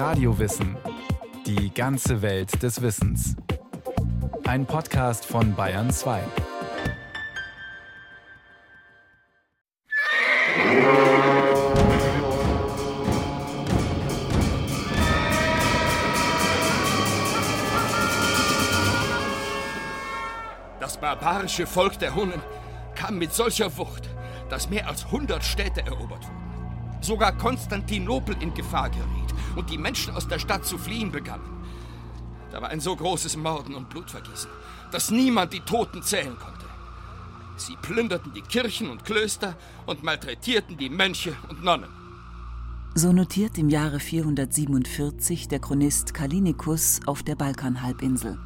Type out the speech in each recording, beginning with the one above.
Radiowissen. Die ganze Welt des Wissens. Ein Podcast von Bayern 2. Das barbarische Volk der Hunnen kam mit solcher Wucht, dass mehr als 100 Städte erobert wurden. Sogar Konstantinopel in Gefahr geriet und die Menschen aus der Stadt zu fliehen begannen. Da war ein so großes Morden und Blutvergießen, dass niemand die Toten zählen konnte. Sie plünderten die Kirchen und Klöster und malträtierten die Mönche und Nonnen. So notiert im Jahre 447 der Chronist Kalinikus auf der Balkanhalbinsel.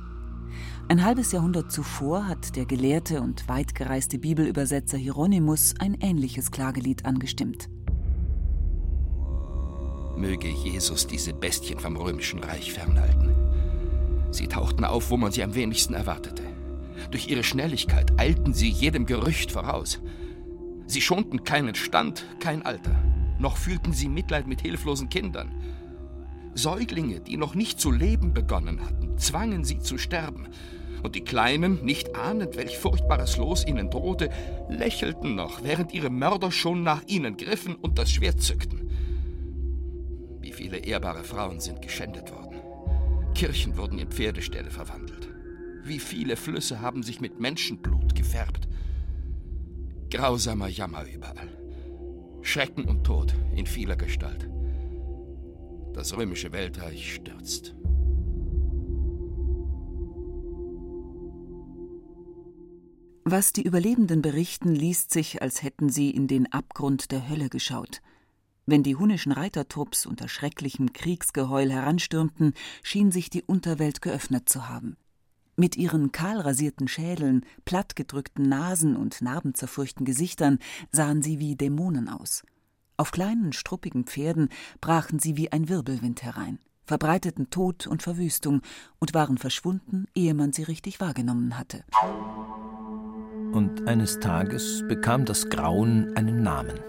Ein halbes Jahrhundert zuvor hat der gelehrte und weitgereiste Bibelübersetzer Hieronymus ein ähnliches Klagelied angestimmt. Möge Jesus diese Bestien vom römischen Reich fernhalten. Sie tauchten auf, wo man sie am wenigsten erwartete. Durch ihre Schnelligkeit eilten sie jedem Gerücht voraus. Sie schonten keinen Stand, kein Alter, noch fühlten sie Mitleid mit hilflosen Kindern. Säuglinge, die noch nicht zu leben begonnen hatten, zwangen sie zu sterben. Und die Kleinen, nicht ahnend, welch furchtbares Los ihnen drohte, lächelten noch, während ihre Mörder schon nach ihnen griffen und das Schwert zückten. Viele ehrbare Frauen sind geschändet worden. Kirchen wurden in Pferdeställe verwandelt. Wie viele Flüsse haben sich mit Menschenblut gefärbt. Grausamer Jammer überall. Schrecken und Tod in vieler Gestalt. Das römische Weltreich stürzt. Was die Überlebenden berichten, liest sich, als hätten sie in den Abgrund der Hölle geschaut. Wenn die hunnischen Reitertrupps unter schrecklichem Kriegsgeheul heranstürmten, schien sich die Unterwelt geöffnet zu haben. Mit ihren kahlrasierten Schädeln, plattgedrückten Nasen und narbenzerfurchten Gesichtern sahen sie wie Dämonen aus. Auf kleinen, struppigen Pferden brachen sie wie ein Wirbelwind herein, verbreiteten Tod und Verwüstung und waren verschwunden, ehe man sie richtig wahrgenommen hatte. Und eines Tages bekam das Grauen einen Namen: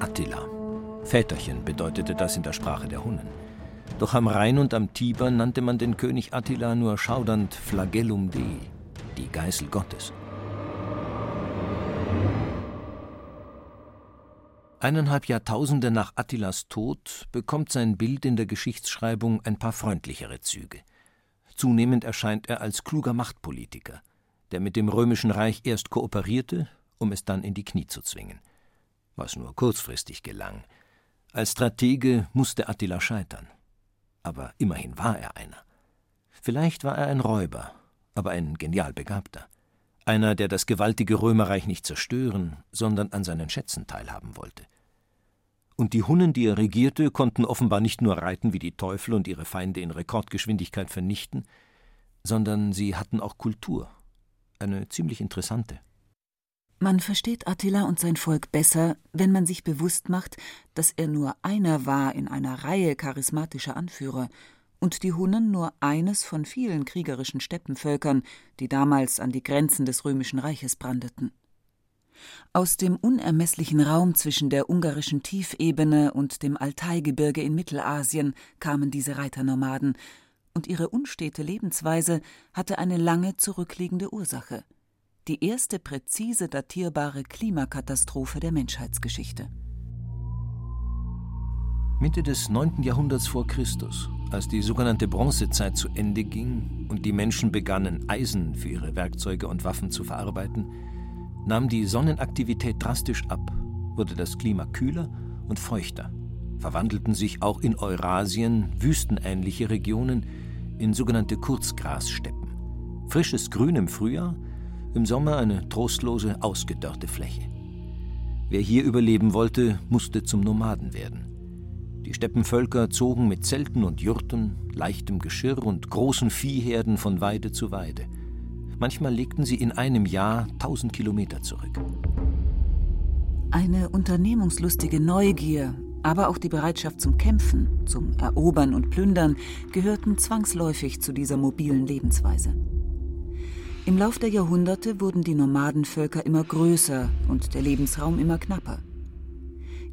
Attila. Väterchen bedeutete das in der Sprache der Hunnen. Doch am Rhein und am Tiber nannte man den König Attila nur schaudernd Flagellum Dei, die Geißel Gottes. Eineinhalb Jahrtausende nach Attilas Tod bekommt sein Bild in der Geschichtsschreibung ein paar freundlichere Züge. Zunehmend erscheint er als kluger Machtpolitiker, der mit dem römischen Reich erst kooperierte, um es dann in die Knie zu zwingen. Was nur kurzfristig gelang. Als Stratege musste Attila scheitern. Aber immerhin war er einer. Vielleicht war er ein Räuber, aber ein genial begabter. Einer, der das gewaltige Römerreich nicht zerstören, sondern an seinen Schätzen teilhaben wollte. Und die Hunnen, die er regierte, konnten offenbar nicht nur reiten wie die Teufel und ihre Feinde in Rekordgeschwindigkeit vernichten, sondern sie hatten auch Kultur. Eine ziemlich interessante. Man versteht Attila und sein Volk besser, wenn man sich bewusst macht, dass er nur einer war in einer Reihe charismatischer Anführer und die Hunnen nur eines von vielen kriegerischen Steppenvölkern, die damals an die Grenzen des römischen Reiches brandeten. Aus dem unermesslichen Raum zwischen der ungarischen Tiefebene und dem Altaigebirge in Mittelasien kamen diese Reiternomaden, und ihre unstete Lebensweise hatte eine lange zurückliegende Ursache die erste präzise datierbare Klimakatastrophe der Menschheitsgeschichte. Mitte des 9. Jahrhunderts vor Christus, als die sogenannte Bronzezeit zu Ende ging und die Menschen begannen, Eisen für ihre Werkzeuge und Waffen zu verarbeiten, nahm die Sonnenaktivität drastisch ab, wurde das Klima kühler und feuchter, verwandelten sich auch in Eurasien wüstenähnliche Regionen in sogenannte Kurzgrassteppen. Frisches Grün im Frühjahr, im Sommer eine trostlose, ausgedörrte Fläche. Wer hier überleben wollte, musste zum Nomaden werden. Die Steppenvölker zogen mit Zelten und Jurten, leichtem Geschirr und großen Viehherden von Weide zu Weide. Manchmal legten sie in einem Jahr tausend Kilometer zurück. Eine unternehmungslustige Neugier, aber auch die Bereitschaft zum Kämpfen, zum Erobern und Plündern gehörten zwangsläufig zu dieser mobilen Lebensweise. Im Lauf der Jahrhunderte wurden die Nomadenvölker immer größer und der Lebensraum immer knapper.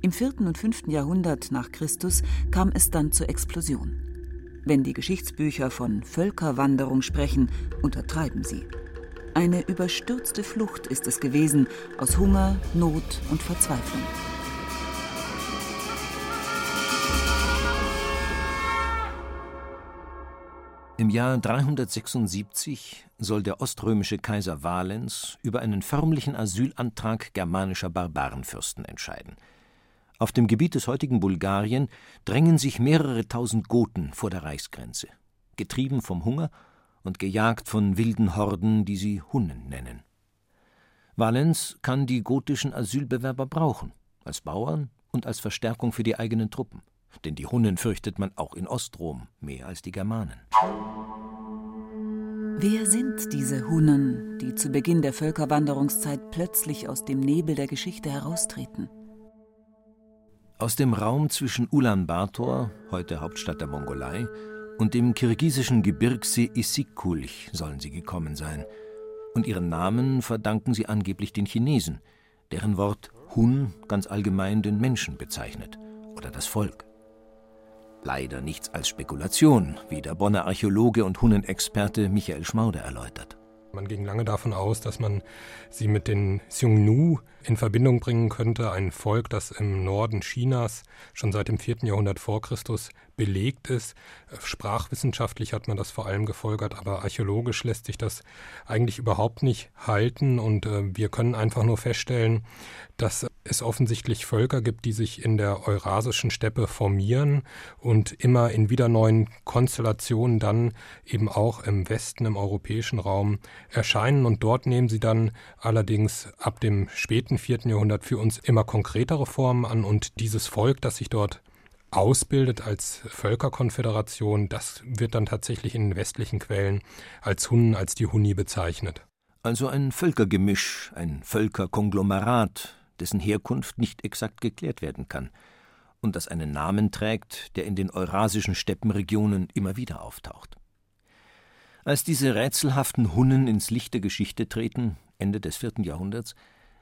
Im 4. und 5. Jahrhundert nach Christus kam es dann zur Explosion. Wenn die Geschichtsbücher von Völkerwanderung sprechen, untertreiben sie. Eine überstürzte Flucht ist es gewesen aus Hunger, Not und Verzweiflung. Im Jahr 376 soll der oströmische Kaiser Valens über einen förmlichen Asylantrag germanischer Barbarenfürsten entscheiden. Auf dem Gebiet des heutigen Bulgarien drängen sich mehrere tausend Goten vor der Reichsgrenze, getrieben vom Hunger und gejagt von wilden Horden, die sie Hunnen nennen. Valens kann die gotischen Asylbewerber brauchen, als Bauern und als Verstärkung für die eigenen Truppen denn die Hunnen fürchtet man auch in Ostrom mehr als die Germanen. Wer sind diese Hunnen, die zu Beginn der Völkerwanderungszeit plötzlich aus dem Nebel der Geschichte heraustreten? Aus dem Raum zwischen Ulaanbaatar, heute Hauptstadt der Mongolei, und dem kirgisischen Gebirgssee Issyk-Kul sollen sie gekommen sein. Und ihren Namen verdanken sie angeblich den Chinesen, deren Wort Hun ganz allgemein den Menschen bezeichnet oder das Volk. Leider nichts als Spekulation, wie der Bonner Archäologe und Hunnenexperte Michael Schmauder erläutert. Man ging lange davon aus, dass man sie mit den Xiongnu in Verbindung bringen könnte, ein Volk, das im Norden Chinas schon seit dem 4. Jahrhundert vor Christus belegt ist. Sprachwissenschaftlich hat man das vor allem gefolgert, aber archäologisch lässt sich das eigentlich überhaupt nicht halten und äh, wir können einfach nur feststellen, dass es offensichtlich Völker gibt, die sich in der eurasischen Steppe formieren und immer in wieder neuen Konstellationen dann eben auch im Westen, im europäischen Raum erscheinen und dort nehmen sie dann allerdings ab dem späten 4. Jahrhundert für uns immer konkretere Formen an und dieses Volk, das sich dort ausbildet als Völkerkonföderation, das wird dann tatsächlich in den westlichen Quellen als Hunnen, als die Huni bezeichnet. Also ein Völkergemisch, ein Völkerkonglomerat, dessen Herkunft nicht exakt geklärt werden kann und das einen Namen trägt, der in den eurasischen Steppenregionen immer wieder auftaucht. Als diese rätselhaften Hunnen ins Licht der Geschichte treten, Ende des vierten Jahrhunderts,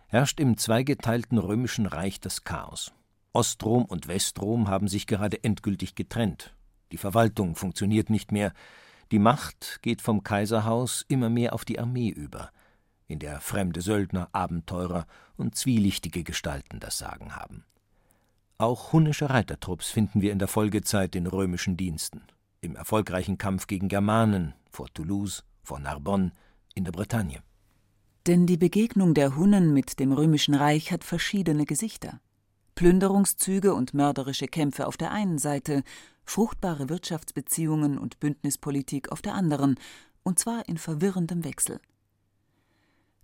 herrscht im zweigeteilten römischen Reich das Chaos. Ostrom und Westrom haben sich gerade endgültig getrennt. Die Verwaltung funktioniert nicht mehr. Die Macht geht vom Kaiserhaus immer mehr auf die Armee über, in der fremde Söldner, Abenteurer und zwielichtige Gestalten das Sagen haben. Auch hunnische Reitertrupps finden wir in der Folgezeit in römischen Diensten. Im erfolgreichen Kampf gegen Germanen vor Toulouse, vor Narbonne, in der Bretagne. Denn die Begegnung der Hunnen mit dem römischen Reich hat verschiedene Gesichter. Plünderungszüge und mörderische Kämpfe auf der einen Seite, fruchtbare Wirtschaftsbeziehungen und Bündnispolitik auf der anderen, und zwar in verwirrendem Wechsel.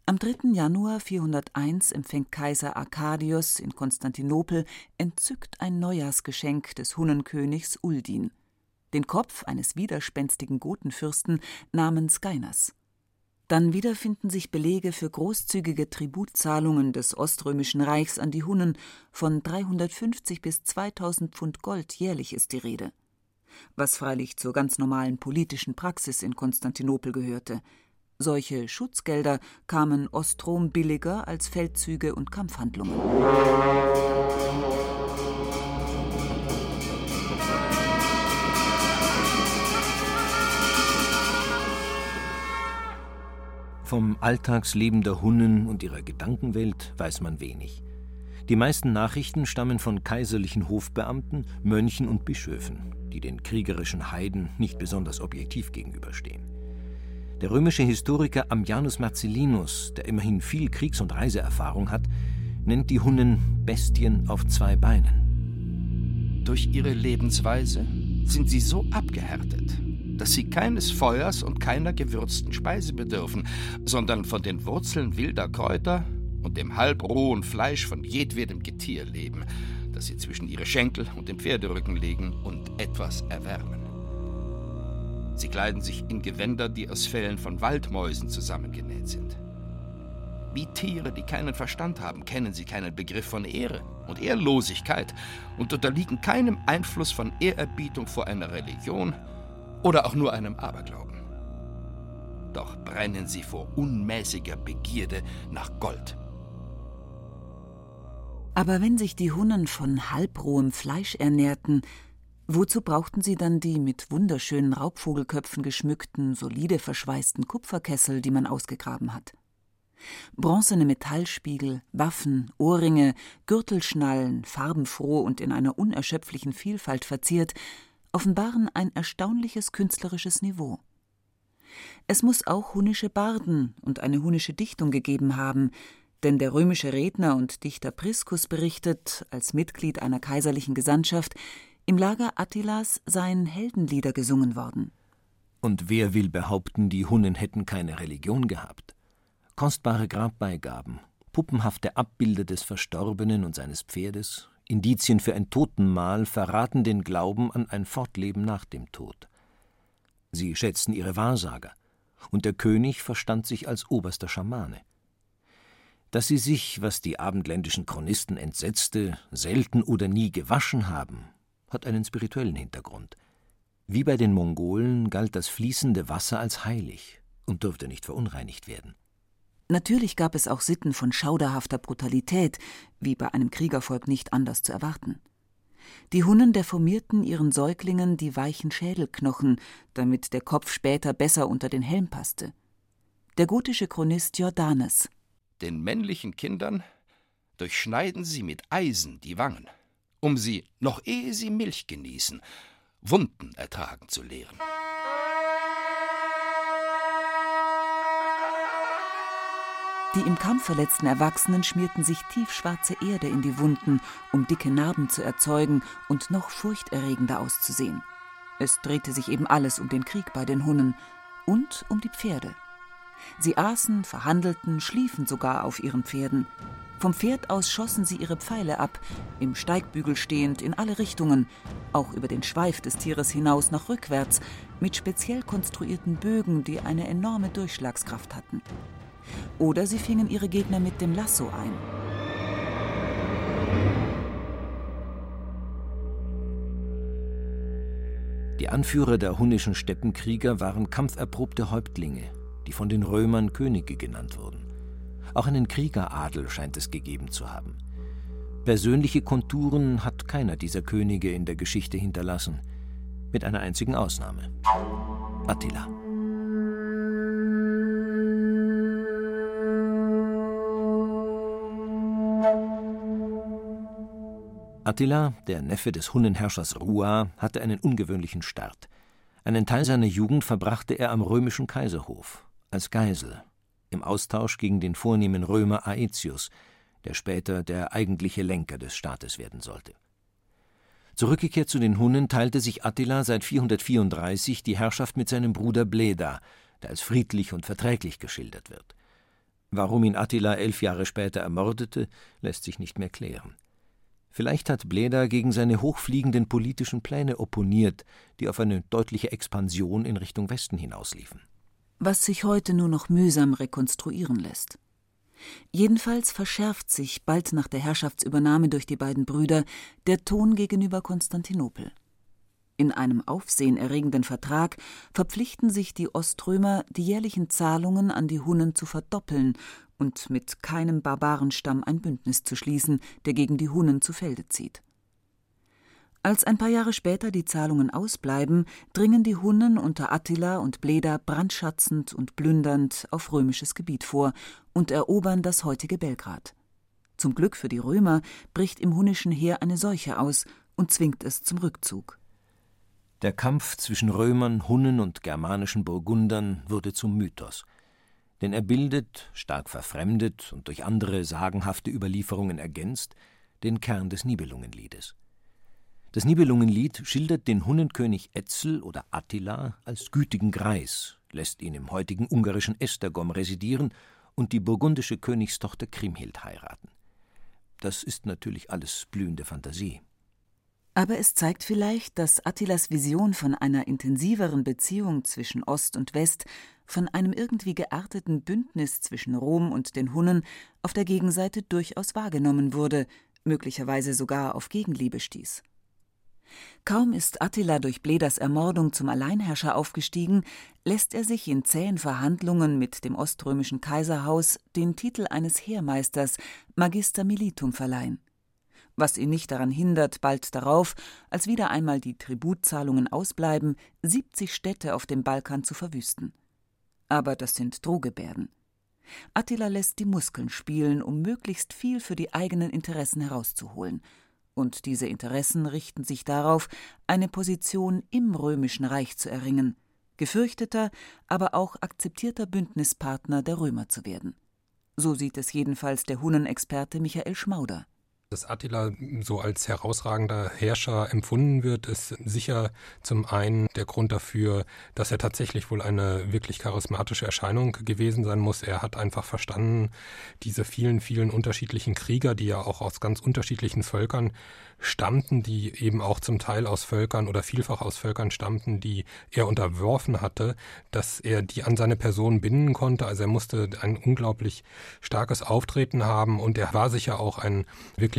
Am 3. Januar 401 empfängt Kaiser Arkadios in Konstantinopel entzückt ein Neujahrsgeschenk des Hunnenkönigs Uldin, den Kopf eines widerspenstigen Gotenfürsten namens Gainas. Dann wieder finden sich Belege für großzügige Tributzahlungen des Oströmischen Reichs an die Hunnen von 350 bis 2000 Pfund Gold jährlich ist die Rede. Was freilich zur ganz normalen politischen Praxis in Konstantinopel gehörte. Solche Schutzgelder kamen Ostrom billiger als Feldzüge und Kampfhandlungen. Vom Alltagsleben der Hunnen und ihrer Gedankenwelt weiß man wenig. Die meisten Nachrichten stammen von kaiserlichen Hofbeamten, Mönchen und Bischöfen, die den kriegerischen Heiden nicht besonders objektiv gegenüberstehen. Der römische Historiker Ammianus Marcellinus, der immerhin viel Kriegs- und Reiseerfahrung hat, nennt die Hunnen Bestien auf zwei Beinen. Durch ihre Lebensweise sind sie so abgehärtet, dass sie keines Feuers und keiner gewürzten Speise bedürfen, sondern von den Wurzeln wilder Kräuter und dem halbrohen Fleisch von jedwedem Getier leben, das sie zwischen ihre Schenkel und den Pferderücken legen und etwas erwärmen. Sie kleiden sich in Gewänder, die aus Fellen von Waldmäusen zusammengenäht sind. Wie Tiere, die keinen Verstand haben, kennen sie keinen Begriff von Ehre und Ehrlosigkeit und unterliegen keinem Einfluss von Ehrerbietung vor einer Religion oder auch nur einem Aberglauben. Doch brennen sie vor unmäßiger Begierde nach Gold. Aber wenn sich die Hunnen von halbrohem Fleisch ernährten, wozu brauchten sie dann die mit wunderschönen Raubvogelköpfen geschmückten, solide verschweißten Kupferkessel, die man ausgegraben hat? Bronzene Metallspiegel, Waffen, Ohrringe, Gürtelschnallen, farbenfroh und in einer unerschöpflichen Vielfalt verziert, offenbaren ein erstaunliches künstlerisches Niveau. Es muss auch hunnische Barden und eine hunnische Dichtung gegeben haben, denn der römische Redner und Dichter Priscus berichtet, als Mitglied einer kaiserlichen Gesandtschaft, im Lager Attilas seien Heldenlieder gesungen worden. Und wer will behaupten, die Hunnen hätten keine Religion gehabt? Kostbare Grabbeigaben, puppenhafte Abbilder des Verstorbenen und seines Pferdes, Indizien für ein Totenmahl verraten den Glauben an ein Fortleben nach dem Tod. Sie schätzten ihre Wahrsager, und der König verstand sich als oberster Schamane. Dass sie sich, was die abendländischen Chronisten entsetzte, selten oder nie gewaschen haben, hat einen spirituellen Hintergrund. Wie bei den Mongolen galt das fließende Wasser als heilig und durfte nicht verunreinigt werden. Natürlich gab es auch Sitten von schauderhafter Brutalität, wie bei einem Kriegervolk nicht anders zu erwarten. Die Hunnen deformierten ihren Säuglingen die weichen Schädelknochen, damit der Kopf später besser unter den Helm passte. Der gotische Chronist Jordanes. Den männlichen Kindern durchschneiden sie mit Eisen die Wangen, um sie, noch ehe sie Milch genießen, Wunden ertragen zu lehren. Die im Kampf verletzten Erwachsenen schmierten sich tiefschwarze Erde in die Wunden, um dicke Narben zu erzeugen und noch furchterregender auszusehen. Es drehte sich eben alles um den Krieg bei den Hunnen und um die Pferde. Sie aßen, verhandelten, schliefen sogar auf ihren Pferden. Vom Pferd aus schossen sie ihre Pfeile ab, im Steigbügel stehend in alle Richtungen, auch über den Schweif des Tieres hinaus nach rückwärts, mit speziell konstruierten Bögen, die eine enorme Durchschlagskraft hatten oder sie fingen ihre Gegner mit dem Lasso ein. Die Anführer der hunnischen Steppenkrieger waren kampferprobte Häuptlinge, die von den Römern Könige genannt wurden. Auch einen Kriegeradel scheint es gegeben zu haben. Persönliche Konturen hat keiner dieser Könige in der Geschichte hinterlassen, mit einer einzigen Ausnahme. Attila. Attila, der Neffe des Hunnenherrschers Rua, hatte einen ungewöhnlichen Start. Einen Teil seiner Jugend verbrachte er am römischen Kaiserhof, als Geisel, im Austausch gegen den vornehmen Römer Aetius, der später der eigentliche Lenker des Staates werden sollte. Zurückgekehrt zu den Hunnen teilte sich Attila seit 434 die Herrschaft mit seinem Bruder Bleda, der als friedlich und verträglich geschildert wird. Warum ihn Attila elf Jahre später ermordete, lässt sich nicht mehr klären. Vielleicht hat Bleda gegen seine hochfliegenden politischen Pläne opponiert, die auf eine deutliche Expansion in Richtung Westen hinausliefen. Was sich heute nur noch mühsam rekonstruieren lässt. Jedenfalls verschärft sich bald nach der Herrschaftsübernahme durch die beiden Brüder der Ton gegenüber Konstantinopel. In einem aufsehenerregenden Vertrag verpflichten sich die Oströmer, die jährlichen Zahlungen an die Hunnen zu verdoppeln und mit keinem Barbarenstamm ein Bündnis zu schließen, der gegen die Hunnen zu Felde zieht. Als ein paar Jahre später die Zahlungen ausbleiben, dringen die Hunnen unter Attila und Bleda brandschatzend und plündernd auf römisches Gebiet vor und erobern das heutige Belgrad. Zum Glück für die Römer bricht im hunnischen Heer eine Seuche aus und zwingt es zum Rückzug. Der Kampf zwischen Römern, Hunnen und germanischen Burgundern wurde zum Mythos denn er bildet, stark verfremdet und durch andere sagenhafte Überlieferungen ergänzt, den Kern des Nibelungenliedes. Das Nibelungenlied schildert den Hunnenkönig Etzel oder Attila als gütigen Greis, lässt ihn im heutigen ungarischen Esztergom residieren und die burgundische Königstochter Kriemhild heiraten. Das ist natürlich alles blühende Fantasie. Aber es zeigt vielleicht, dass Attilas Vision von einer intensiveren Beziehung zwischen Ost und West, von einem irgendwie gearteten Bündnis zwischen Rom und den Hunnen auf der Gegenseite durchaus wahrgenommen wurde, möglicherweise sogar auf Gegenliebe stieß. Kaum ist Attila durch Bledas Ermordung zum Alleinherrscher aufgestiegen, lässt er sich in zähen Verhandlungen mit dem oströmischen Kaiserhaus den Titel eines Heermeisters, Magister Militum, verleihen. was ihn nicht daran hindert, bald darauf, als wieder einmal die Tributzahlungen ausbleiben, 70 Städte auf dem Balkan zu verwüsten. Aber das sind Drohgebärden. Attila lässt die Muskeln spielen, um möglichst viel für die eigenen Interessen herauszuholen. Und diese Interessen richten sich darauf, eine Position im römischen Reich zu erringen, gefürchteter, aber auch akzeptierter Bündnispartner der Römer zu werden. So sieht es jedenfalls der Hunnenexperte Michael Schmauder. Dass Attila so als herausragender Herrscher empfunden wird, ist sicher zum einen der Grund dafür, dass er tatsächlich wohl eine wirklich charismatische Erscheinung gewesen sein muss. Er hat einfach verstanden, diese vielen, vielen unterschiedlichen Krieger, die ja auch aus ganz unterschiedlichen Völkern stammten, die eben auch zum Teil aus Völkern oder vielfach aus Völkern stammten, die er unterworfen hatte, dass er die an seine Person binden konnte. Also er musste ein unglaublich starkes Auftreten haben und er war sicher auch ein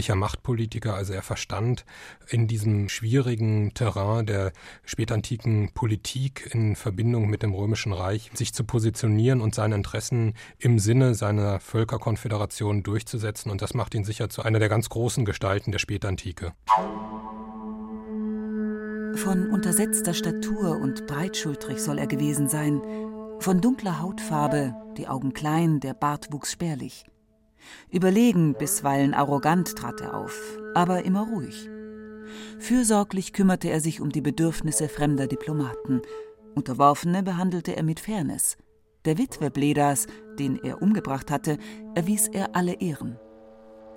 wirklicher Machtpolitiker. Also er verstand in diesem schwierigen Terrain der spätantiken Politik in Verbindung mit dem Römischen Reich sich zu positionieren und seine Interessen im Sinne seiner Völkerkonföderation durchzusetzen. Und das macht ihn sicher zu einer der ganz großen Gestalten der Spätantike. Von untersetzter Statur und breitschultrig soll er gewesen sein, von dunkler Hautfarbe, die Augen klein, der Bart wuchs spärlich. Überlegen, bisweilen arrogant trat er auf, aber immer ruhig. Fürsorglich kümmerte er sich um die Bedürfnisse fremder Diplomaten. Unterworfene behandelte er mit Fairness. Der Witwe Bledas, den er umgebracht hatte, erwies er alle Ehren.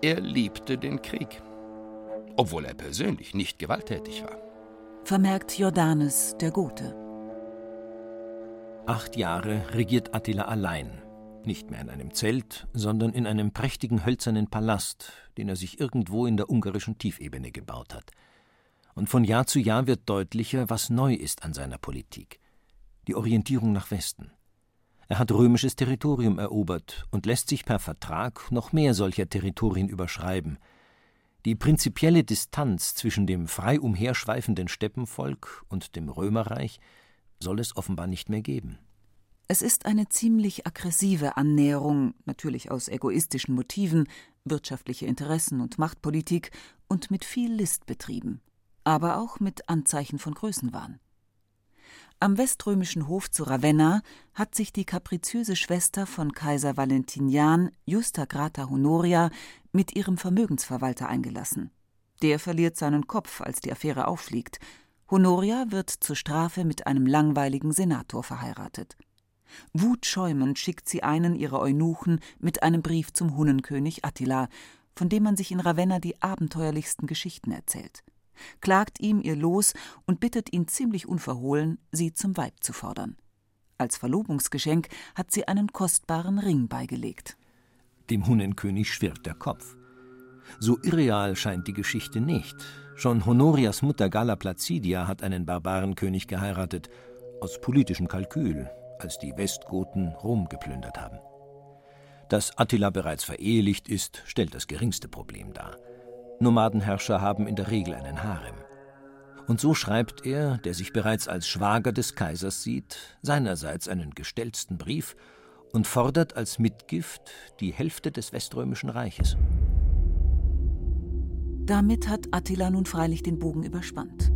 Er liebte den Krieg obwohl er persönlich nicht gewalttätig war. Vermerkt Jordanes der Gute. Acht Jahre regiert Attila allein, nicht mehr in einem Zelt, sondern in einem prächtigen hölzernen Palast, den er sich irgendwo in der ungarischen Tiefebene gebaut hat. Und von Jahr zu Jahr wird deutlicher, was neu ist an seiner Politik. Die Orientierung nach Westen. Er hat römisches Territorium erobert und lässt sich per Vertrag noch mehr solcher Territorien überschreiben – die prinzipielle Distanz zwischen dem frei umherschweifenden Steppenvolk und dem Römerreich soll es offenbar nicht mehr geben. Es ist eine ziemlich aggressive Annäherung, natürlich aus egoistischen Motiven, wirtschaftliche Interessen und Machtpolitik und mit viel List betrieben, aber auch mit Anzeichen von Größenwahn. Am weströmischen Hof zu Ravenna hat sich die kapriziöse Schwester von Kaiser Valentinian, Justa Grata Honoria, mit ihrem Vermögensverwalter eingelassen. Der verliert seinen Kopf, als die Affäre auffliegt. Honoria wird zur Strafe mit einem langweiligen Senator verheiratet. Wutschäumend schickt sie einen ihrer Eunuchen mit einem Brief zum Hunnenkönig Attila, von dem man sich in Ravenna die abenteuerlichsten Geschichten erzählt klagt ihm ihr Los und bittet ihn ziemlich unverhohlen, sie zum Weib zu fordern. Als Verlobungsgeschenk hat sie einen kostbaren Ring beigelegt. Dem Hunnenkönig schwirrt der Kopf. So irreal scheint die Geschichte nicht. Schon Honorias Mutter Galla Placidia hat einen Barbarenkönig geheiratet, aus politischem Kalkül, als die Westgoten Rom geplündert haben. Dass Attila bereits verehelicht ist, stellt das geringste Problem dar. Nomadenherrscher haben in der Regel einen Harem. Und so schreibt er, der sich bereits als Schwager des Kaisers sieht, seinerseits einen gestelzten Brief und fordert als Mitgift die Hälfte des Weströmischen Reiches. Damit hat Attila nun freilich den Bogen überspannt.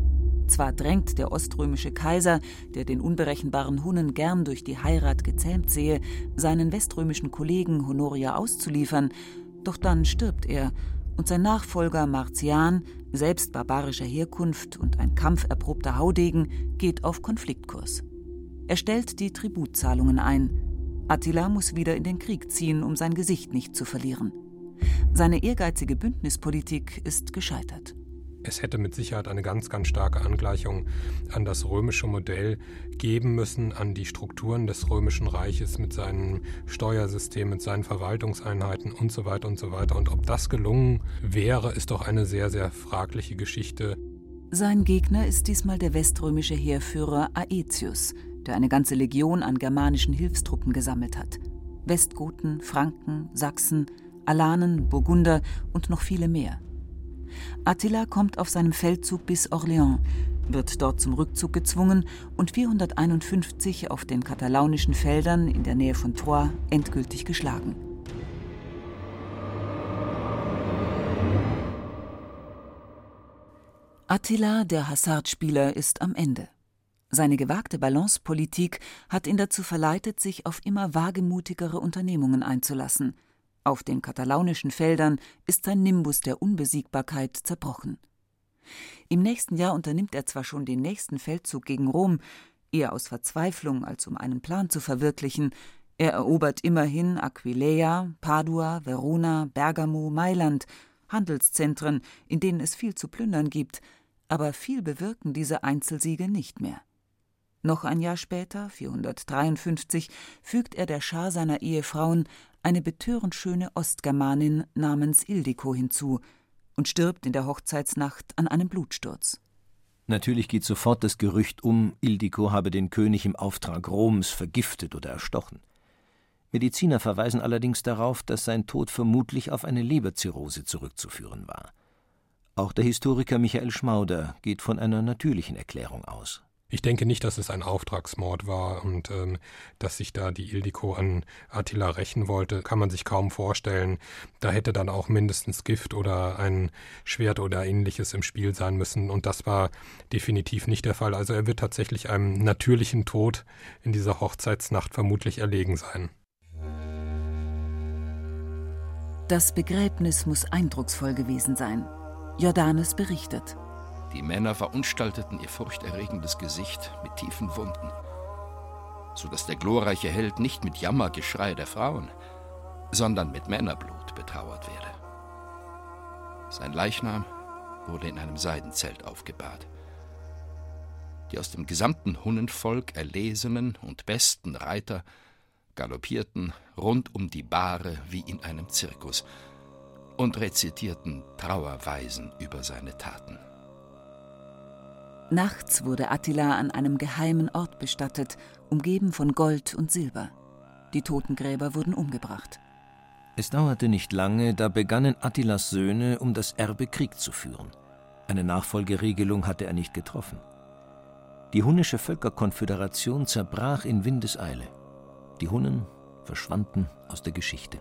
Zwar drängt der oströmische Kaiser, der den unberechenbaren Hunnen gern durch die Heirat gezähmt sehe, seinen weströmischen Kollegen Honoria auszuliefern, doch dann stirbt er und sein Nachfolger Martian, selbst barbarischer Herkunft und ein kampferprobter Haudegen, geht auf Konfliktkurs. Er stellt die Tributzahlungen ein. Attila muss wieder in den Krieg ziehen, um sein Gesicht nicht zu verlieren. Seine ehrgeizige Bündnispolitik ist gescheitert. Es hätte mit Sicherheit eine ganz, ganz starke Angleichung an das römische Modell geben müssen, an die Strukturen des römischen Reiches mit seinem Steuersystem, mit seinen Verwaltungseinheiten und so weiter und so weiter. Und ob das gelungen wäre, ist doch eine sehr, sehr fragliche Geschichte. Sein Gegner ist diesmal der weströmische Heerführer Aetius, der eine ganze Legion an germanischen Hilfstruppen gesammelt hat. Westgoten, Franken, Sachsen, Alanen, Burgunder und noch viele mehr. Attila kommt auf seinem Feldzug bis Orléans, wird dort zum Rückzug gezwungen und 451 auf den katalaunischen Feldern in der Nähe von Troyes endgültig geschlagen. Attila, der Hasardspieler, ist am Ende. Seine gewagte Balancepolitik hat ihn dazu verleitet, sich auf immer wagemutigere Unternehmungen einzulassen. Auf den katalaunischen Feldern ist sein Nimbus der Unbesiegbarkeit zerbrochen. Im nächsten Jahr unternimmt er zwar schon den nächsten Feldzug gegen Rom, eher aus Verzweiflung als um einen Plan zu verwirklichen, er erobert immerhin Aquileia, Padua, Verona, Bergamo, Mailand, Handelszentren, in denen es viel zu plündern gibt, aber viel bewirken diese Einzelsiege nicht mehr. Noch ein Jahr später, 453, fügt er der Schar seiner Ehefrauen eine betörend schöne Ostgermanin namens Ildiko hinzu und stirbt in der Hochzeitsnacht an einem Blutsturz. Natürlich geht sofort das Gerücht um, Ildiko habe den König im Auftrag Roms vergiftet oder erstochen. Mediziner verweisen allerdings darauf, dass sein Tod vermutlich auf eine Leberzirrhose zurückzuführen war. Auch der Historiker Michael Schmauder geht von einer natürlichen Erklärung aus. Ich denke nicht, dass es ein Auftragsmord war und ähm, dass sich da die Ildiko an Attila rächen wollte, kann man sich kaum vorstellen. Da hätte dann auch mindestens Gift oder ein Schwert oder ähnliches im Spiel sein müssen und das war definitiv nicht der Fall. Also er wird tatsächlich einem natürlichen Tod in dieser Hochzeitsnacht vermutlich erlegen sein. Das Begräbnis muss eindrucksvoll gewesen sein. Jordanes berichtet. Die Männer verunstalteten ihr furchterregendes Gesicht mit tiefen Wunden, so dass der glorreiche Held nicht mit Jammergeschrei der Frauen, sondern mit Männerblut betrauert werde. Sein Leichnam wurde in einem Seidenzelt aufgebahrt. Die aus dem gesamten Hunnenvolk erlesenen und besten Reiter galoppierten rund um die Bahre wie in einem Zirkus und rezitierten Trauerweisen über seine Taten. Nachts wurde Attila an einem geheimen Ort bestattet, umgeben von Gold und Silber. Die Totengräber wurden umgebracht. Es dauerte nicht lange, da begannen Attilas Söhne, um das Erbe Krieg zu führen. Eine Nachfolgeregelung hatte er nicht getroffen. Die hunnische Völkerkonföderation zerbrach in Windeseile. Die Hunnen verschwanden aus der Geschichte.